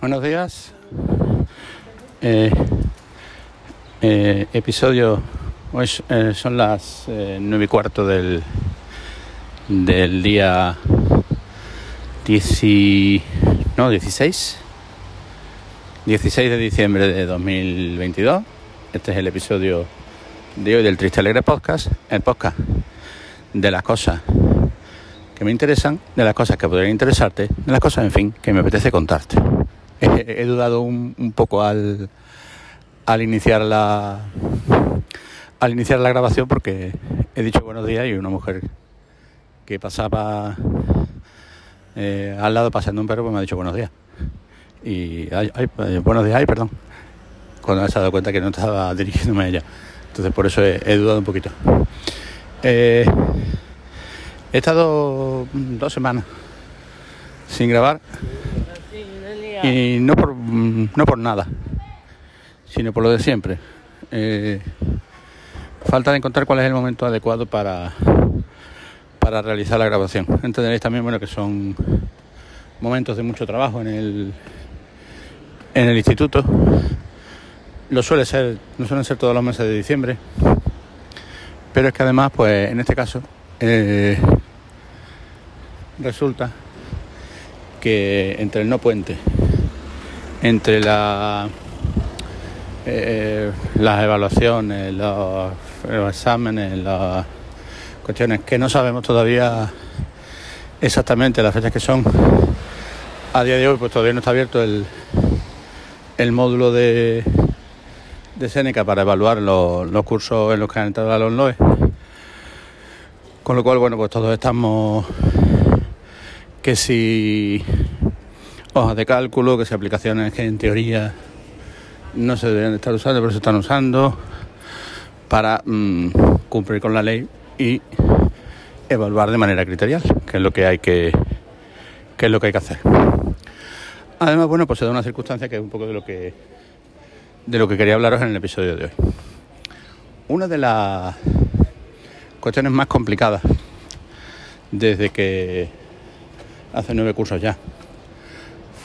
Buenos días. Eh, eh, episodio. Hoy eh, son las nueve y cuarto del, del día 10, no, 16. 16 de diciembre de 2022. Este es el episodio de hoy del Triste Alegre Podcast. El podcast de las cosas que me interesan, de las cosas que podrían interesarte, de las cosas, en fin, que me apetece contarte. He, dudado un, poco al, iniciar la grabación porque he dicho buenos días y una mujer que pasaba eh, al lado pasando un perro pues me ha dicho buenos días. Y ay, ay, eh, buenos días ay perdón. Cuando se ha dado cuenta que no estaba dirigiéndome a ella. Entonces por eso he, he dudado un poquito. Eh, he estado dos semanas sin grabar y no por no por nada sino por lo de siempre. Eh, falta de encontrar cuál es el momento adecuado para, para realizar la grabación. Entenderéis también bueno, que son momentos de mucho trabajo en el, en el instituto. Lo suele ser, no suelen ser todos los meses de diciembre, pero es que además, pues en este caso, eh, resulta que entre el no puente, entre eh, las evaluaciones, los, exámenes, las cuestiones que no sabemos todavía exactamente las fechas que son. A día de hoy pues todavía no está abierto el, el módulo de, de Seneca para evaluar los, los cursos en los que han entrado los LOE. Con lo cual, bueno, pues todos estamos que si hojas de cálculo, que si aplicaciones que en teoría no se deberían estar usando, pero se están usando para mmm, cumplir con la ley y evaluar de manera criterial, que es lo que hay que, que es lo que hay que hacer. Además, bueno, pues se da una circunstancia que es un poco de lo que de lo que quería hablaros en el episodio de hoy. Una de las cuestiones más complicadas desde que hace nueve cursos ya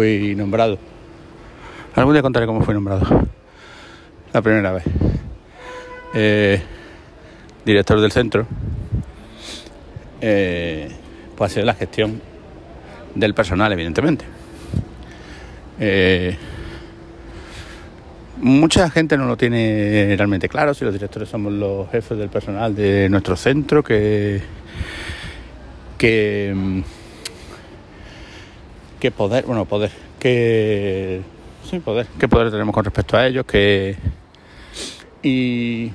fui nombrado Algún día contaré cómo fui nombrado. La primera vez. Eh, director del centro. Eh, pues hacer la gestión del personal, evidentemente. Eh, mucha gente no lo tiene realmente claro si los directores somos los jefes del personal de nuestro centro que que que poder bueno poder que sí, poder. ¿Qué poder tenemos con respecto a ellos? Que... Y...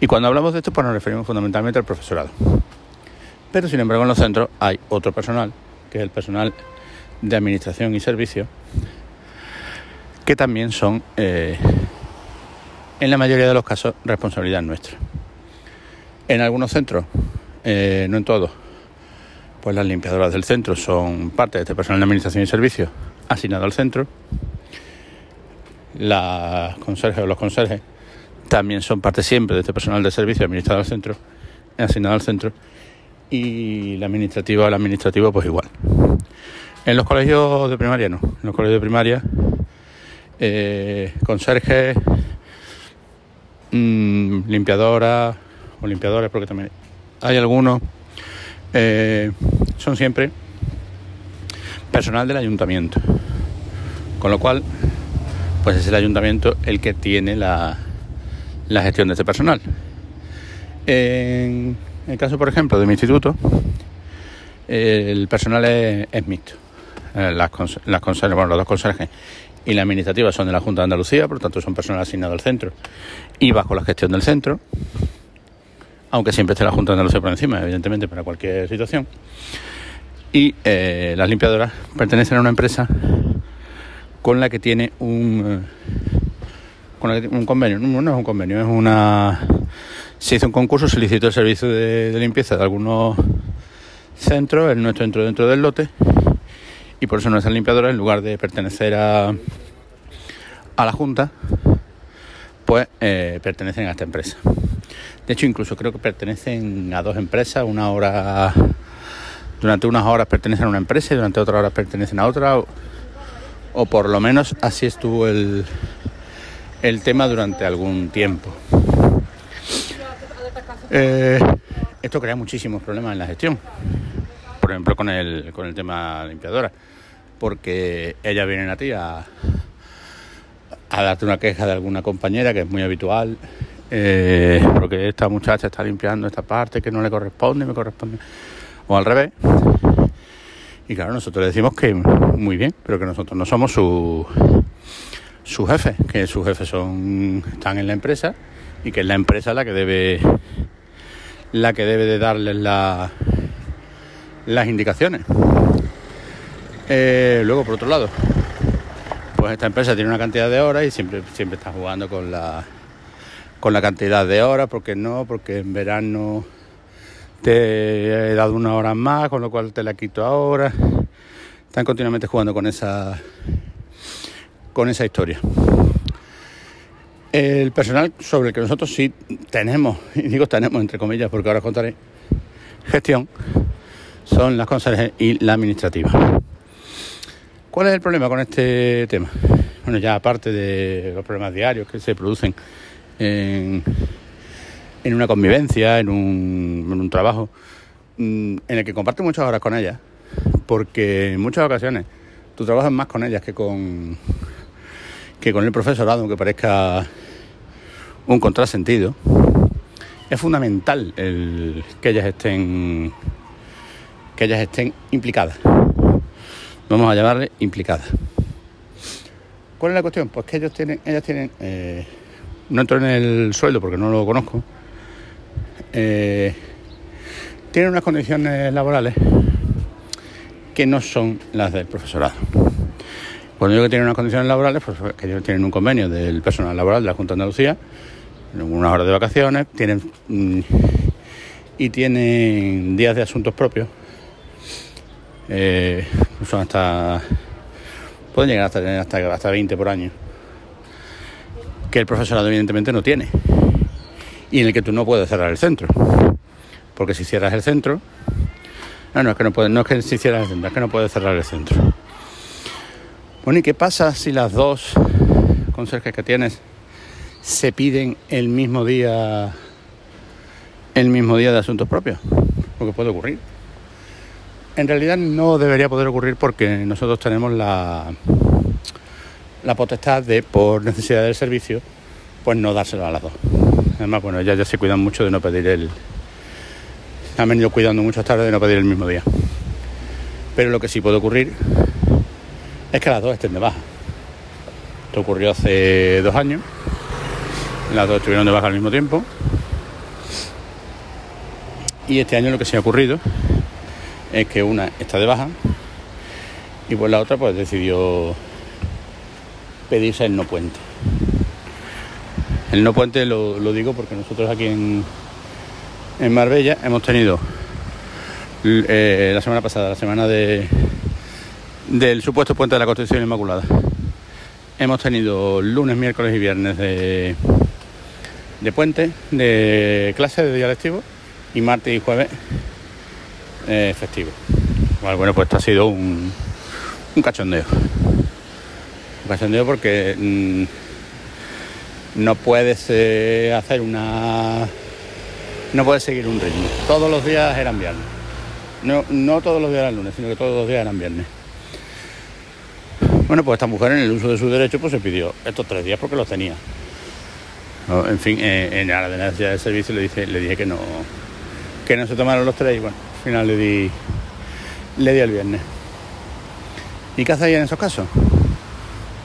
y cuando hablamos de esto, pues nos referimos fundamentalmente al profesorado. Pero sin embargo en los centros hay otro personal, que es el personal de administración y servicio, que también son, eh, en la mayoría de los casos, responsabilidad nuestra. En algunos centros, eh, no en todos, pues las limpiadoras del centro son parte de este personal de administración y servicio asignado al centro. Las conserjes o los conserjes también son parte siempre de este personal de servicio administrado al centro, asignado al centro. Y la administrativa o el administrativo, pues igual. En los colegios de primaria no. En los colegios de primaria, eh, conserjes, mmm, limpiadoras o limpiadores, porque también hay algunos, eh, son siempre personal del ayuntamiento. Con lo cual, pues es el ayuntamiento el que tiene la, la gestión de este personal. En el caso, por ejemplo, de mi instituto, el personal es, mixto. Eh, las, las conserjes, bueno, los dos conserjes y la administrativa son de la Junta de Andalucía, por lo tanto son personal asignado al centro y bajo la gestión del centro, aunque siempre esté la Junta de Andalucía por encima, evidentemente, para cualquier situación. Y eh, las limpiadoras pertenecen a una empresa con la que tiene un, eh, con la que, un convenio. No, no, es un convenio, es una. Se hizo un concurso, se licitó el servicio de, limpieza de algunos centros, el nuestro entró dentro del lote, y por eso nuestras limpiadoras, en lugar de pertenecer a, a la Junta, pues eh, pertenecen a esta empresa. De hecho, incluso creo que pertenecen a dos empresas, una hora durante unas horas pertenecen a una empresa y durante otras horas pertenecen a otra, o, por lo menos así estuvo el, el tema durante algún tiempo. Eh, esto crea muchísimos problemas en la gestión. Por ejemplo, con el, con el tema limpiadora. Porque ellas vienen a ti a, a darte una queja de alguna compañera que es muy habitual. Eh, porque esta muchacha está limpiando esta parte que no le corresponde, me corresponde. O al revés. Y claro, nosotros le decimos que muy bien, pero que nosotros no somos su, su jefe, que sus jefes son, están en la empresa y que es la empresa la que debe la que debe de darles la, las indicaciones. Eh, luego, por otro lado, pues esta empresa tiene una cantidad de horas y siempre, siempre está jugando con la, con la cantidad de horas, porque no, porque en verano te he dado una hora más, con lo cual te la quito ahora. Están continuamente jugando con esa, con esa historia. El personal sobre el que nosotros sí tenemos, y digo tenemos entre comillas porque ahora contaré, gestión, son las conserjes y la administrativa. ¿Cuál es el problema con este tema? Bueno, ya aparte de los problemas diarios que se producen en, una convivencia, en un, trabajo, mm, en el que comparte muchas horas con ellas, porque en muchas ocasiones tú trabajas más con ellas que con que con el profesorado, aunque parezca un contrasentido, es fundamental el que ellas estén que ellas estén implicadas. Vamos a llamarle implicadas. ¿Cuál es la cuestión? Pues que ellos tienen, ellas tienen, eh, no entro en el sueldo porque no lo conozco, eh, tienen unas condiciones laborales que no son las del profesorado. Cuando digo que tienen unas condiciones laborales, pues que ellos tienen un convenio del personal laboral de la Junta de Andalucía, unas horas de vacaciones, tienen mm, y tienen días de asuntos propios. Eh, son hasta pueden llegar hasta hasta, hasta 20 por año. Que el profesorado evidentemente no tiene. Y en el que tú no puedes cerrar el centro. Porque si cierras el centro, no, no es que no puedes, no es que si cierras el centro, es que no puedes cerrar el centro. Bueno, ¿y qué pasa si las dos conserjes que tienes se piden el mismo día el mismo día de asuntos propios? Porque puede ocurrir. En realidad no debería poder ocurrir porque nosotros tenemos la, la potestad de, por necesidad del servicio, pues no dárselo a las dos. Además, bueno, ellas ya se cuidan mucho de no pedir el... Han venido cuidando mucho tarde de no pedir el mismo día. Pero lo que sí puede ocurrir es que las dos estén de baja. Esto ocurrió hace dos años. Las dos estuvieron de baja al mismo tiempo. Y este año lo que se ha ocurrido es que una está de baja y pues la otra pues decidió pedirse el no puente. El no puente lo, digo porque nosotros aquí en, en Marbella hemos tenido eh, la semana pasada, la semana de, del supuesto puente de la Constitución Inmaculada. Hemos tenido lunes, miércoles y viernes de, de puente, de clase de día lectivo y martes y jueves eh, festivo. Bueno, pues esto ha sido un, un cachondeo. Porque mm, no puedes eh, hacer una... No puedes seguir un ritmo. Todos los días eran viernes. No, no todos los días eran lunes, sino que todos los días eran viernes. Bueno, pues esta mujer en el uso de su derecho pues se pidió estos tres días porque los tenía. En fin, eh, en la de necesidad de servicio le dije, le dije que no, que no se tomaron los tres y bueno, al final le di, le di el viernes. ¿Y qué hacéis en esos casos?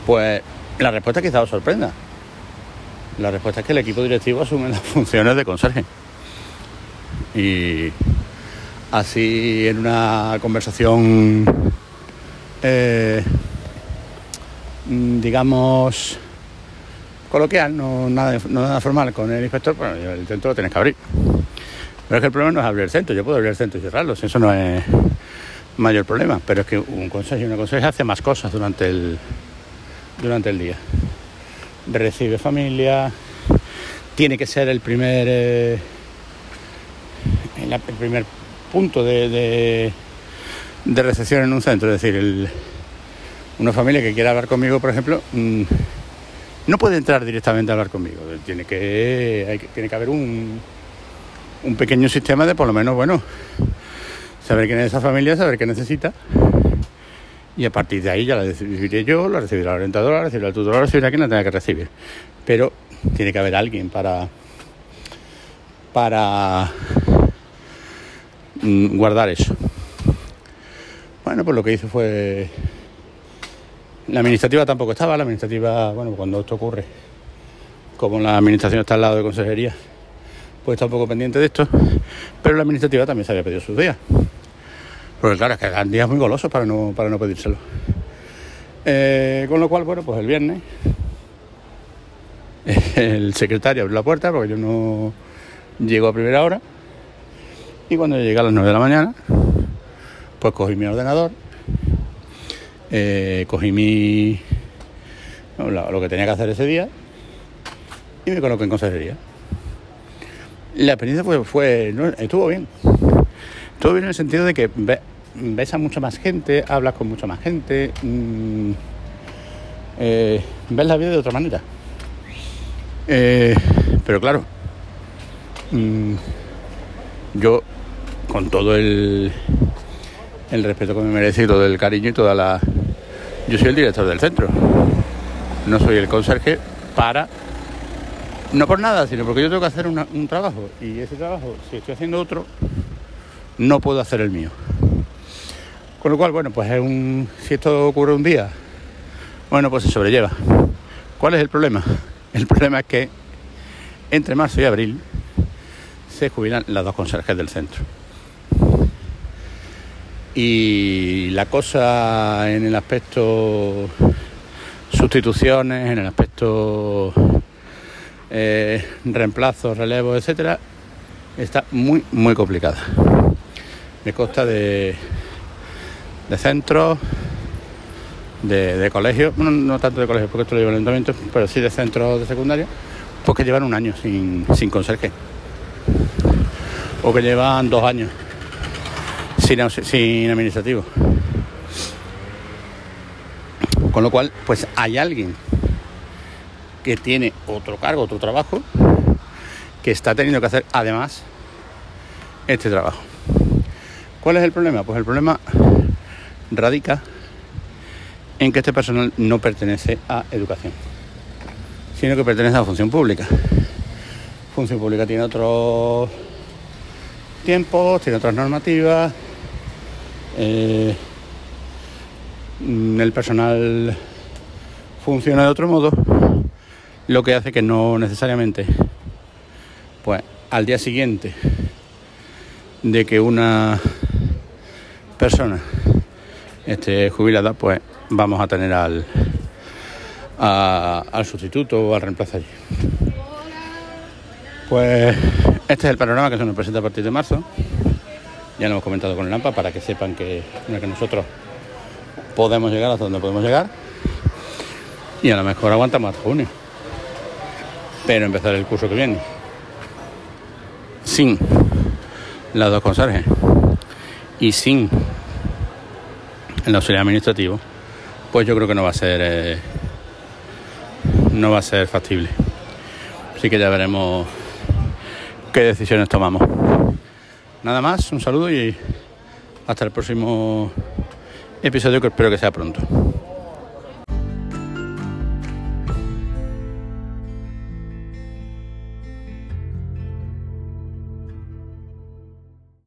Pues la respuesta quizá os sorprenda. La respuesta es que el equipo directivo asume las funciones de conserje. Y así en una conversación eh, digamos, coloquial, no nada, formal con el inspector, bueno, el centro lo tienes que abrir. Pero es que el problema no es abrir el centro, yo puedo abrir el centro y cerrarlo, eso no es mayor problema, pero es que un consejo y una conseja hace más cosas durante el, durante el día. Recibe familia, tiene que ser el primer, eh, el primer punto de, de, recepción en un centro, es decir, Una familia que quiera hablar conmigo, por ejemplo, mm, no puede entrar directamente a hablar conmigo. Tiene que, tiene que haber un, un pequeño sistema de, por lo menos, bueno, saber quién es esa familia, saber qué necesita. Y a partir de ahí ya la recibiré yo, la recibirá la orientadora, la recibirá el tutor, la recibirá quien la tenga que recibir. Pero tiene que haber alguien para, para mm, guardar eso. Bueno, pues lo que hice fue... La administrativa tampoco estaba, la administrativa, bueno, cuando esto ocurre, como la administración está al lado de consejería, pues está un poco pendiente de esto, pero la administrativa también se había pedido sus días. Porque claro, es que eran días muy golosos para no, para no pedírselo. Eh, con lo cual, bueno, pues el viernes el secretario abrió la puerta porque yo no llego a primera hora. Y cuando llegué a las 9 de la mañana, pues cogí mi ordenador, eh, cogí mi lo que tenía que hacer ese día y me coloqué en consejería. La experiencia fue, fue estuvo bien. Estuvo bien en el sentido de que ves a mucha más gente, hablas con mucha más gente, mm, eh, ves la vida de otra manera. Eh, pero claro, mm, yo con todo el, el respeto que me merece y todo el cariño y toda la... Yo soy el director del centro, no soy el conserje para... No por nada, sino porque yo tengo que hacer un trabajo y ese trabajo, si estoy haciendo otro, no puedo hacer el mío. Con lo cual, bueno, pues si esto ocurre un día, bueno, pues se sobrelleva. ¿Cuál es el problema? El problema es que entre marzo y abril se jubilan las dos conserjes del centro. Y la cosa en el aspecto sustituciones, en el aspecto eh, reemplazos, relevos, etcétera, está muy, muy complicada. Me consta de, de centros, de, colegios, no tanto de colegios porque esto lo lleva el ayuntamiento, pero sí de centros de secundaria, pues que llevan un año sin, sin conserje. O que llevan dos años sin, sin administrativo. Con lo cual, pues hay alguien que tiene otro cargo, otro trabajo, que está teniendo que hacer además este trabajo. ¿Cuál es el problema? Pues el problema radica en que este personal no pertenece a educación, sino que pertenece a función pública. Función pública tiene otros tiempos, tiene otras normativas. Eh, el personal funciona de otro modo, lo que hace que no necesariamente, pues al día siguiente de que una persona esté jubilada, pues vamos a tener al, al sustituto o al reemplazo. Pues este es el panorama que se nos presenta a partir de marzo. Ya lo hemos comentado con el AMPA para que sepan que, que nosotros podemos llegar hasta donde podemos llegar. Y a lo mejor aguantamos hasta junio. Pero empezar el curso que viene sin las dos conserjes y sin el auxiliar administrativo, pues yo creo que no va a ser eh, no va a ser factible. Así que ya veremos qué decisiones tomamos. Nada más, un saludo y hasta el próximo episodio que espero que sea pronto.